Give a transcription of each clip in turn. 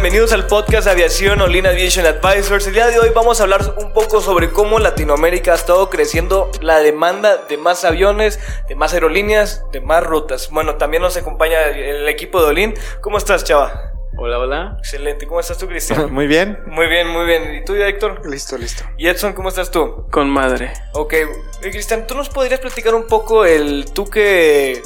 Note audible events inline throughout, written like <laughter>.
Bienvenidos al podcast Aviación Olin Aviation Advisors. El día de hoy vamos a hablar un poco sobre cómo Latinoamérica ha estado creciendo la demanda de más aviones, de más aerolíneas, de más rutas. Bueno, también nos acompaña el equipo de Olin. ¿Cómo estás, chava? Hola, hola. Excelente. ¿Cómo estás tú, Cristian? <laughs> muy bien. Muy bien, muy bien. ¿Y tú, Héctor? Listo, listo. ¿Y Edson, cómo estás tú? Con madre. Ok. Cristian, ¿tú nos podrías platicar un poco el tú que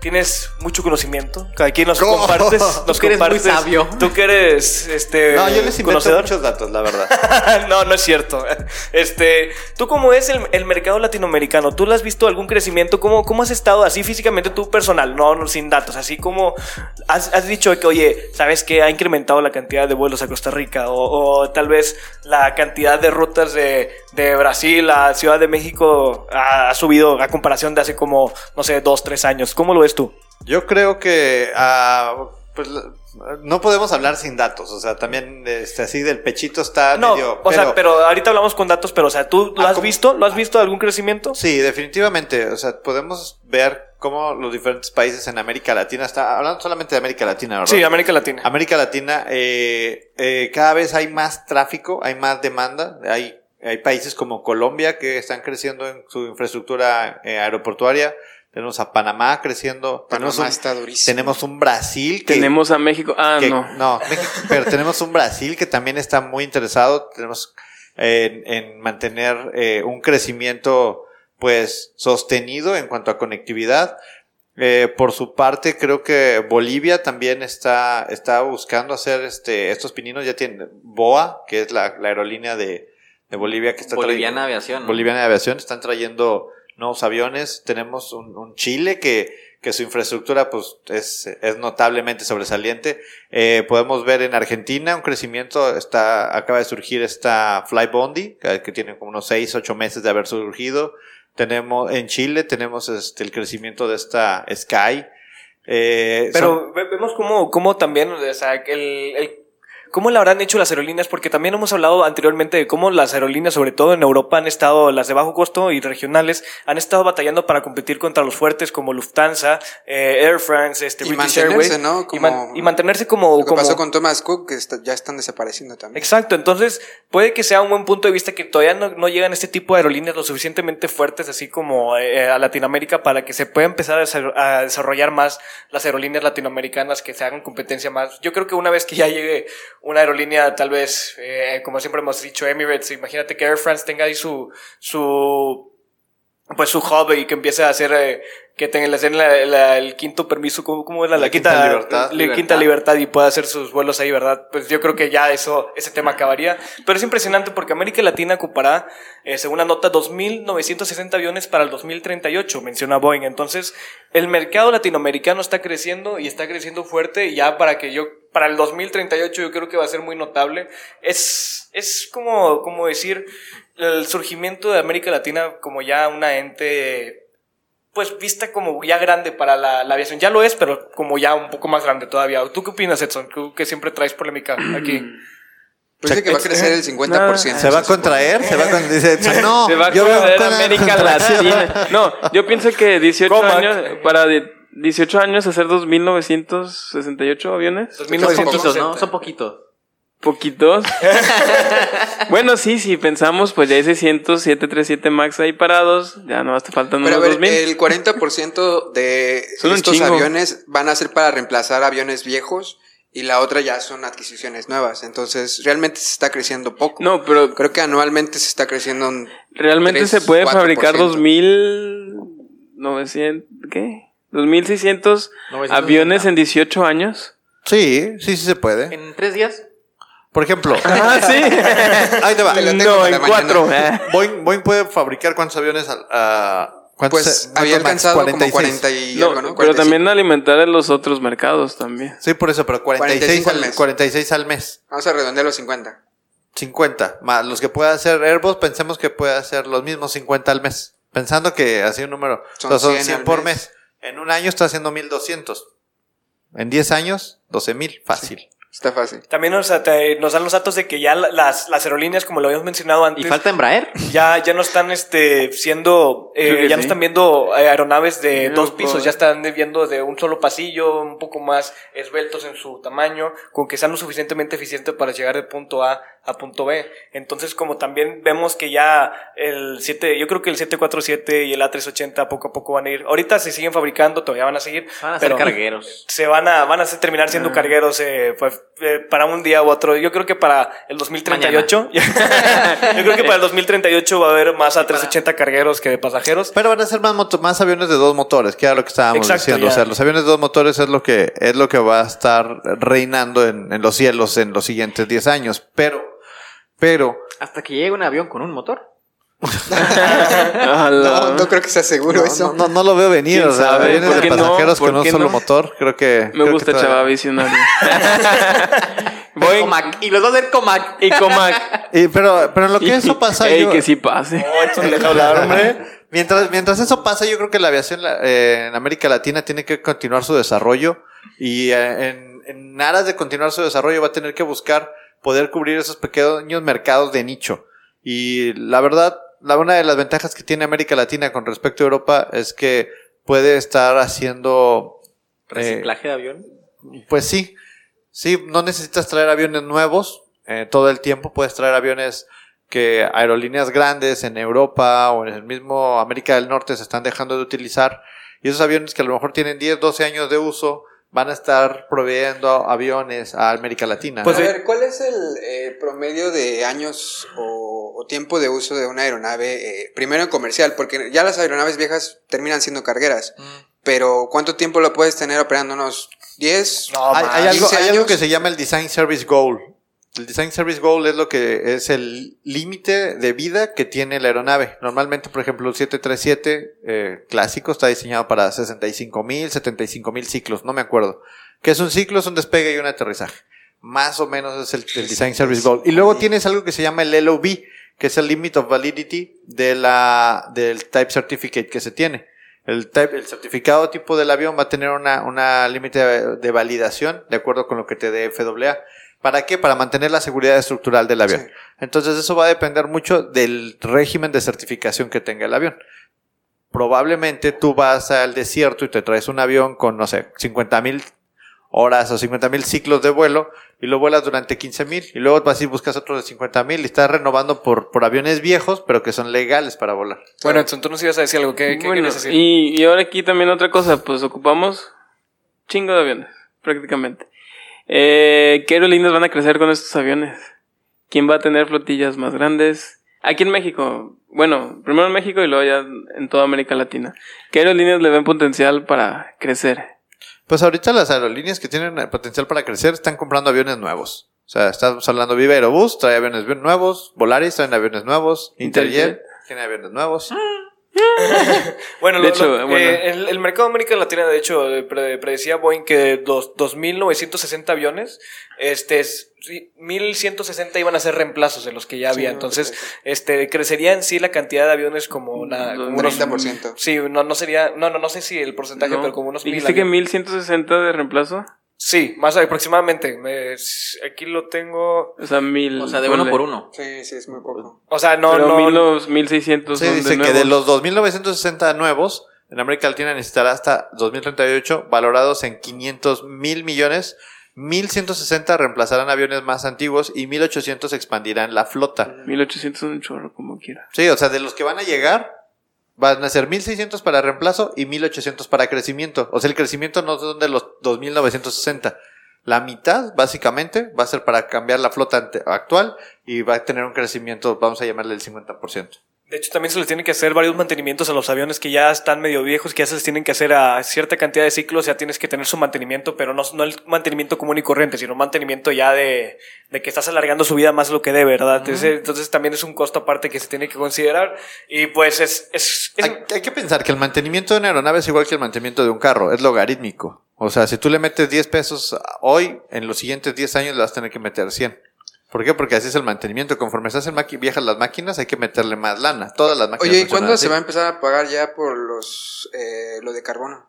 tienes mucho conocimiento. Aquí nos compartes, <laughs> nos tú compartes. Eres muy sabio. Tú que eres este No, yo les invento muchos datos, la verdad. <laughs> no, no es cierto. Este, tú cómo es el, el, mercado latinoamericano? ¿Tú le has visto algún crecimiento? ¿Cómo, cómo has estado así físicamente tú personal? No, no sin datos, así como has, has dicho que, oye, ¿sabes que ha incrementado la cantidad de vuelos a Costa Rica? O, o tal vez la cantidad de rutas de, de Brasil a Ciudad de México ha, ha, subido a comparación de hace como, no sé, dos, tres años. ¿Cómo lo ves tú? Yo creo que uh, pues, no podemos hablar sin datos, o sea, también este, así del pechito está no, medio... O pero, sea, pero ahorita hablamos con datos, pero o sea, ¿tú lo has visto? ¿Lo has visto algún crecimiento? Sí, definitivamente, o sea, podemos ver cómo los diferentes países en América Latina, está hablando solamente de América Latina, ¿verdad? Sí, América Latina. América Latina, eh, eh, cada vez hay más tráfico, hay más demanda, hay, hay países como Colombia que están creciendo en su infraestructura eh, aeroportuaria, tenemos a Panamá creciendo. Panamá tenemos un, está durísimo. Tenemos un Brasil que. Tenemos a México. Ah, que, no. No, México, pero tenemos un Brasil que también está muy interesado. Tenemos en, en, mantener eh, un crecimiento, pues, sostenido en cuanto a conectividad. Eh, por su parte, creo que Bolivia también está, está buscando hacer este, estos pininos. Ya tiene BOA, que es la, la aerolínea de, de Bolivia que está Boliviana Aviación. ¿no? Boliviana Aviación. Están trayendo nuevos aviones. Tenemos un, un Chile que, que, su infraestructura pues, es, es notablemente sobresaliente. Eh, podemos ver en Argentina un crecimiento. Está, acaba de surgir esta Flybondi, que, que tiene como unos 6, 8 meses de haber surgido. Tenemos, en Chile tenemos este, el crecimiento de esta Sky. Eh, Pero son... vemos como, como también, o sea, el, el ¿Cómo lo habrán hecho las aerolíneas? Porque también hemos hablado anteriormente de cómo las aerolíneas, sobre todo en Europa, han estado, las de bajo costo y regionales, han estado batallando para competir contra los fuertes como Lufthansa, eh, Air France, este, y British mantenerse, Airways. ¿no? Como, y, man, y, mantenerse como... Lo que como... pasó con Thomas Cook, que está, ya están desapareciendo también. Exacto, entonces puede que sea un buen punto de vista que todavía no, no llegan este tipo de aerolíneas lo suficientemente fuertes, así como eh, a Latinoamérica, para que se pueda empezar a, a desarrollar más las aerolíneas latinoamericanas, que se hagan competencia más. Yo creo que una vez que ya llegue una aerolínea tal vez, eh, como siempre hemos dicho, Emirates, imagínate que Air France tenga ahí su, su, pues su hub y que empiece a hacer, eh, que tenga la, la, el quinto permiso, ¿cómo, cómo era? La, la quinta, quinta, libertad, la libertad. quinta libertad y pueda hacer sus vuelos ahí, ¿verdad? Pues yo creo que ya eso, ese tema acabaría. Pero es impresionante porque América Latina ocupará, eh, según la nota, 2.960 aviones para el 2038, menciona Boeing. Entonces, el mercado latinoamericano está creciendo y está creciendo fuerte y ya para que yo para el 2038 yo creo que va a ser muy notable. Es, es como, como decir el surgimiento de América Latina como ya una ente, pues vista como ya grande para la, la aviación. Ya lo es, pero como ya un poco más grande todavía. ¿Tú qué opinas, Edson? Tú que siempre traes polémica aquí. Pues dice que va a crecer el 50%. ¿Se va a contraer? ¿Se va a contraer? Dice, Edson, no, se va a yo contraer América Latina. No, yo pienso que 18 Comac. años para 18 años hacer 2.968 aviones. 2960. ¿no? Son poquitos. ¿Poquitos? <laughs> bueno, sí, si pensamos, pues ya hay 600, 737 MAX ahí parados, ya no hasta faltan Pero unos a ver, 2000. el 40% de <laughs> Son estos aviones van a ser para reemplazar aviones viejos y la otra ya son adquisiciones nuevas. Entonces, realmente se está creciendo poco. No, pero Creo que anualmente se está creciendo un realmente 3, se puede fabricar 4%. 2.900, ¿qué? 2.600 aviones en 18 años. Sí, sí, sí se puede. ¿En tres días? Por ejemplo, <laughs> Ah, sí. <laughs> ahí te va. Te no, en cuatro. Ah. Boeing, Boeing puede fabricar cuántos aviones al- a... ¿cuántos Pues había alcanzado 46. como 40 y No, algo, ¿no? pero 45. también alimentar en los otros mercados también. Sí, por eso, pero 46, 45 al al, mes. 46 al mes. Vamos a redondear los 50. 50. Más los que pueda hacer Airbus, pensemos que puede hacer los mismos 50 al mes. Pensando que así un número. Son o sea, son 100 100 al por mes. mes. En un año está haciendo 1200. En 10 años, 12000. Fácil. Está fácil. También nos, te- nos dan los datos de que ya la- las, las aerolíneas, como lo habíamos mencionado antes, ¿Y falta Embraer? ya, ya no están este, siendo, eh, ya no están viendo eh, aeronaves de No, dos pisos, ya están viendo de un solo pasillo, un poco más esbeltos en su tamaño, con que sean lo suficientemente eficientes para llegar de punto A a punto B. Entonces, como también vemos que ya el 7, yo creo que el 747 y el A380 poco a poco van a ir, ahorita se siguen fabricando, todavía van a seguir, Van a ser cargueros. se van a, van a terminar Ah. siendo cargueros eh, pues, eh, para un día u otro. Yo creo que para el 2038, <laughs> yo creo que para el 2038 va a haber más a 380 cargueros que de pasajeros. Pero van a ser más, moto- más aviones de dos motores, que era lo que estábamos Exacto, diciendo. ya. O sea, los aviones de dos motores es lo que, es lo que va a estar reinando en, en los cielos en los siguientes 10 años. Pero, pero, Hasta que llegue un avión con un motor. No, no creo que sea seguro no, eso. no, no, no lo veo venir. ¿Quién O sea, ¿Por de pasajeros ¿Por con un solo motor, creo que. Me creo que gusta todavía- Chava Visionario. <laughs> Voy Comac. Y los dos del Comac. y Comac. Y, pero, pero en lo que eso pasa, Ey, yo- que sí pase. <laughs> deja hablar, hombre. Mientras, mientras eso pasa, yo creo que la aviación eh, en América Latina tiene que continuar su desarrollo y eh, en, en aras de continuar su desarrollo va a tener que buscar poder cubrir esos pequeños mercados de nicho. Y la verdad, la, una de las ventajas que tiene América Latina con respecto a Europa es que puede estar haciendo... eh, Reciclaje de avión. pues sí, sí, no necesitas traer aviones nuevos eh, todo el tiempo, puedes traer aviones que aerolíneas grandes en Europa o en el mismo América del Norte se están dejando de utilizar y esos aviones que a lo mejor tienen 10, 12 años de uso van a estar proveyendo aviones a América Latina. Pues a ver, ¿cuál es el eh, promedio de años o, o tiempo de uso de una aeronave? eh, primero en comercial, porque ya las aeronaves viejas terminan siendo cargueras. Pero ¿cuánto tiempo lo puedes tener operando? ¿Unos 10? No, hay, más. hay algo, 15 hay algo años. que se llama el Design Service Goal. El Design Service Goal es lo que es el límite de vida que tiene la aeronave. Normalmente, por ejemplo, el 737 eh, clásico está diseñado para 65 mil, 75 mil ciclos, no me acuerdo. Que es un ciclo, es un despegue y un aterrizaje. Más o menos es el, Design Service Goal. Y luego tienes algo que se llama el LOB, que es el Limit of Validity de la, del Type Certificate que se tiene. El, type, el certificado tipo del avión va a tener una, una límite de, de validación de acuerdo con lo que te dé FAA. ¿Para qué? Para mantener la seguridad estructural del avión. Sí. Entonces eso va a depender mucho del régimen de certificación que tenga el avión. Probablemente tú vas al desierto y te traes un avión con, no sé, 50 mil horas o 50 mil ciclos de vuelo y lo vuelas durante 15 mil y luego vas y buscas otro de 50 mil y estás renovando por, por aviones viejos pero que son legales para volar. Bueno, entonces tú nos ibas a decir algo. ¿Qué, qué Bueno, decir? y, y ahora aquí también otra cosa, pues ocupamos chingo de aviones, prácticamente. Eh, ¿Qué aerolíneas van a crecer con estos aviones? ¿Quién va a tener flotillas más grandes? Aquí en México, bueno, primero en México y luego ya en toda América Latina. ¿Qué aerolíneas le ven potencial para crecer? Pues ahorita las aerolíneas que tienen el potencial para crecer están comprando aviones nuevos. O sea, estamos hablando Viva Aerobús, trae aviones nuevos, Volaris traen aviones nuevos, Interjet tiene aviones nuevos. <laughs> Bueno, De lo- hecho, lo- bueno. eh, el, el mercado de América Latina, de hecho, eh, pre- predecía Boeing que dos, 2.960 aviones, este, es- sí, 1.160 iban a ser reemplazos de los que ya había. Sí, Entonces, este, crecería en sí la cantidad de aviones como, la, como Un unos... 30%. Sí, no, no sería, no, no, no sé si el porcentaje, ¿No? pero como unos mil. ¿Dijiste que aviones. 1160 de reemplazo? Sí, más aproximadamente. Me- aquí lo tengo. O sea, mil. O sea, de uno ponle. por uno. Sí, sí, es muy poco. O sea, no, Pero no. mil, los 1600 Sí, son dice de que de nuevos. los 2.960 nuevos, en América Latina necesitará hasta 2038 valorados en 500 mil millones. 1.160 reemplazarán aviones más antiguos y 1.800 expandirán la flota. 1800 son un chorro, como quiera. Sí, o sea, de los que van a llegar, van a ser 1.600 para reemplazo y 1.800 para crecimiento. O sea, el crecimiento no son de los 2.960. La mitad, básicamente, va a ser para cambiar la flota actual y va a tener un crecimiento, vamos a llamarle el 50%. De hecho, también se les tiene que hacer varios mantenimientos a los aviones que ya están medio viejos, que ya se les tienen que hacer a cierta cantidad de ciclos, ya tienes que tener su mantenimiento, pero no, no el mantenimiento común y corriente, sino mantenimiento ya de, de que estás alargando su vida más lo que debe, ¿verdad? Ese- Entonces también es un costo aparte que se tiene que considerar y pues es... es, es- Hay, hay que pensar que el mantenimiento de una aeronave es igual que el mantenimiento de un carro, es logarítmico. O sea, si tú le metes 10 pesos hoy, en los siguientes 10 años le vas a tener que meter 100. ¿Por qué? Porque así es el mantenimiento. Conforme se hacen viejas las máquinas, hay que meterle más lana. Todas las máquinas. Oye, ¿y cuándo así. se va a empezar a pagar ya por los eh, lo de carbono?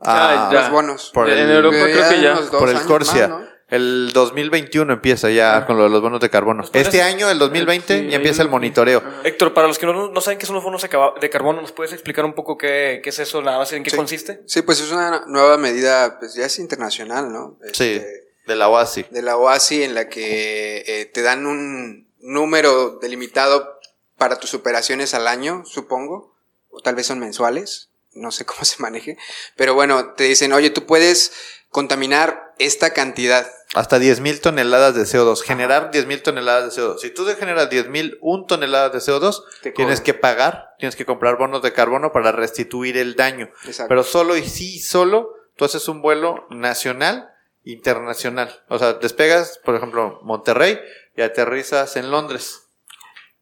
Ah, Ah, ya. Los bonos. Por En el- Europa creo que ya. por el Corsia. más, ¿no? El 2021 empieza ya con lo de los bonos de carbono. Este año, el 2020, Sí, ya empieza el monitoreo. Héctor, para los que no, no saben qué son los bonos de carbono, ¿nos puedes explicar un poco qué, qué es eso, nada más en qué Sí. consiste? Sí, pues es una nueva medida, pues ya es internacional, ¿no? Sí, Este, de la OASI. de la OASI en la que eh, te dan un número delimitado para tus operaciones al año, supongo, o tal vez son mensuales, no sé <laughs> cómo se maneje, pero bueno, te dicen, oye, tú puedes contaminar esta cantidad. Hasta 10.000 toneladas de CO2. Generar 10.000 toneladas de CO2. Si tú generas 10.000, un toneladas de CO2, Te tienes que pagar, tienes que comprar bonos de carbono para restituir el daño. Exacto. Pero solo y sí, solo tú haces un vuelo nacional, internacional. O sea, despegas, por ejemplo, Monterrey y aterrizas en Londres.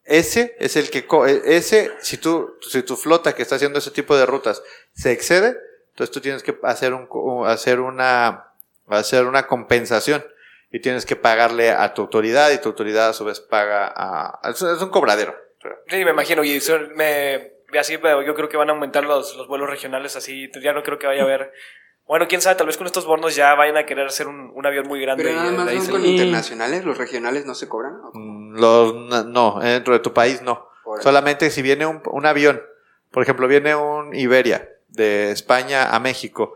Ese es el que, e- ese, si tú, si tu flota que está haciendo ese tipo de rutas se excede, entonces tú tienes que hacer un, hacer una, hacer una compensación y tienes que pagarle a tu autoridad y tu autoridad a su vez paga a, es un- cobradero. Sí, me imagino, y me, así yo creo que van a aumentar los, los vuelos regionales, así ya no creo que vaya a haber... Bueno, quién sabe, tal vez con estos bonos ya vayan a querer hacer un, un avión muy grande. Pero nada más son con internacionales, los regionales no se cobran. Mm, Los, no, no, dentro de tu país no. Solamente si viene un, un avión, por ejemplo, viene un Iberia de España a México,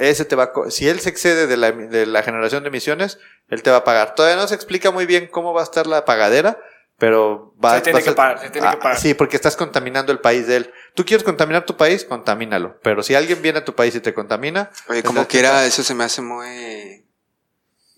ese te va a co- si él se excede de la, de la generación de emisiones, él te va a pagar. Todavía no se explica muy bien cómo va a estar la pagadera, pero va Se tiene vas a- que pagar, se tiene que Ah, pagar. Sí, porque estás contaminando el país de él. Tú quieres contaminar tu país, contamínalo. Pero si alguien viene a tu país y te contamina, Oye, como que quiera, eso se me hace muy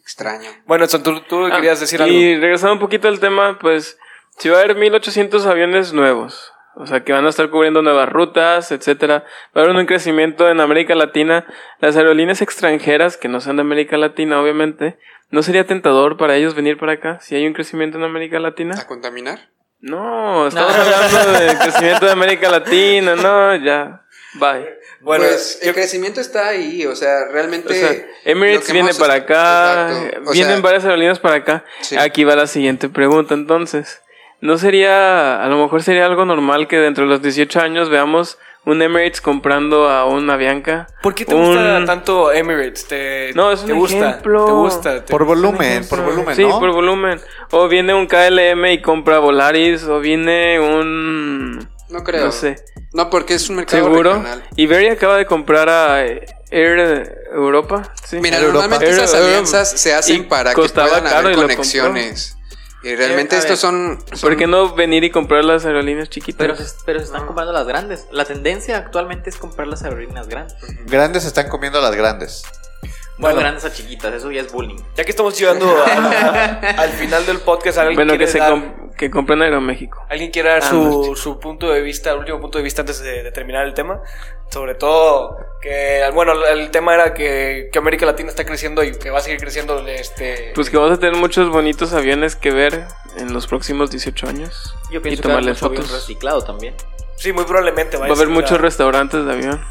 extraño. Bueno, Edson, tú, tú Ah, querías decir algo. Y regresando un poquito al tema, pues, si va a haber 1800 aviones nuevos, o sea, que van a estar cubriendo nuevas rutas, etcétera, va a haber un crecimiento en América Latina. Las aerolíneas extranjeras, que no sean de América Latina, obviamente, ¿no sería tentador para ellos venir para acá si hay un crecimiento en América Latina? ¿A contaminar? No, estamos hablando del crecimiento de América Latina, no, ya, bye. Bueno, pues el yo- crecimiento está ahí, o sea, realmente. O sea, lo Emirates viene hemos- para acá, vienen sea, varias aerolíneas para acá. Sí. Aquí va la siguiente pregunta, entonces. ¿No sería, a lo mejor sería algo normal que dentro de los 18 años veamos un Emirates comprando a una Bianca? ¿Por qué te gusta Un- tanto Emirates? ¿Te, No, es te un gusta? ejemplo. ¿Te gusta? ¿Te- por volumen, por volumen, Sí, ¿no? por volumen. O viene un KLM y compra Volaris, o viene un... No creo. No sé. No, porque es un mercado ¿Seguro? regional. Iberia acaba de comprar a Air Europa. Sí. Mira, Europa. normalmente Air- esas alianzas se hacen y para que puedan haber conexiones. Y realmente Eh, a estos ver. son, son- ¿Por qué no venir y comprar las aerolíneas chiquitas? Pero se, pero se están comprando las grandes. La tendencia actualmente es comprar las aerolíneas grandes. Grandes están comiendo a las grandes. Bueno. No grandes a chiquitas, eso ya es bullying. Ya que estamos llegando a- al final del podcast, ¿alguien Bueno, que quiere se dar- com- que compren Aeroméxico. ¿Alguien quiere dar Ah, su, su punto de vista, el último punto de vista antes de, de terminar el tema? Sobre todo que, bueno, el tema era que, que América Latina está creciendo y que va a seguir creciendo este... Pues que vamos a tener muchos bonitos aviones que ver en los próximos 18 años. Yo y pienso que va a haber tomarles mucho avión fotos. reciclado también. sí, muy probablemente Va a haber muchos restaurantes de avión.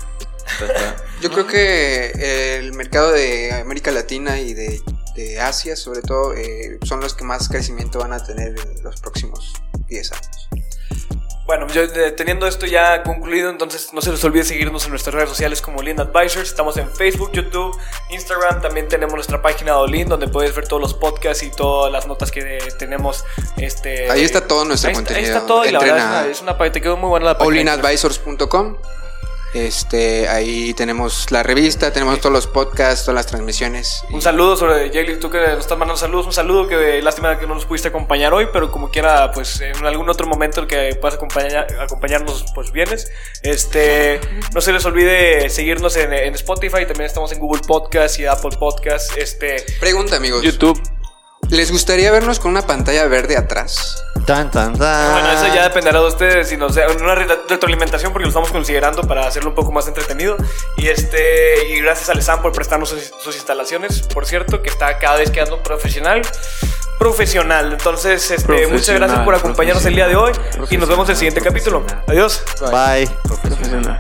Yo creo que el mercado de América Latina y de, de Asia, sobre todo, eh, son los que más crecimiento van a tener en los próximos 10 años. Bueno, yo, eh, teniendo esto ya concluido, entonces no se les olvide seguirnos en nuestras redes sociales como Lean Advisors. Estamos en Facebook, YouTube, Instagram. También tenemos nuestra página de Olin donde puedes ver todos los podcasts y todas las notas que eh, tenemos. Este, Ahí está todo nuestro ahí está- contenido. Ahí está todo y la verdad es una, es una te quedó muy buena la página. allinadvisors.com. Este, ahí tenemos la revista, tenemos todos los podcasts, todas las transmisiones. Un saludo sobre Jelly, tú que nos estás mandando saludos, un saludo que lástima que no nos pudiste acompañar hoy, pero como quiera, pues en algún otro momento el que puedas acompañar, acompañarnos, pues vienes. Este, no se les olvide seguirnos en, en Spotify, también estamos en Google Podcast y Apple Podcast. Este, Pregunta, amigos. YouTube. ¿Les gustaría vernos con una pantalla verde atrás? Tan, tan, tan. Bueno, eso ya dependerá de ustedes, si nos en una re- retroalimentación porque lo estamos considerando para hacerlo un poco más entretenido. Y este y gracias a Lesan por prestarnos sus, sus instalaciones, por cierto, que está cada vez quedando profesional. Profesional. Entonces, este, muchas gracias por acompañarnos el día de hoy y nos vemos en el siguiente capítulo. Adiós. Bye. Profesional.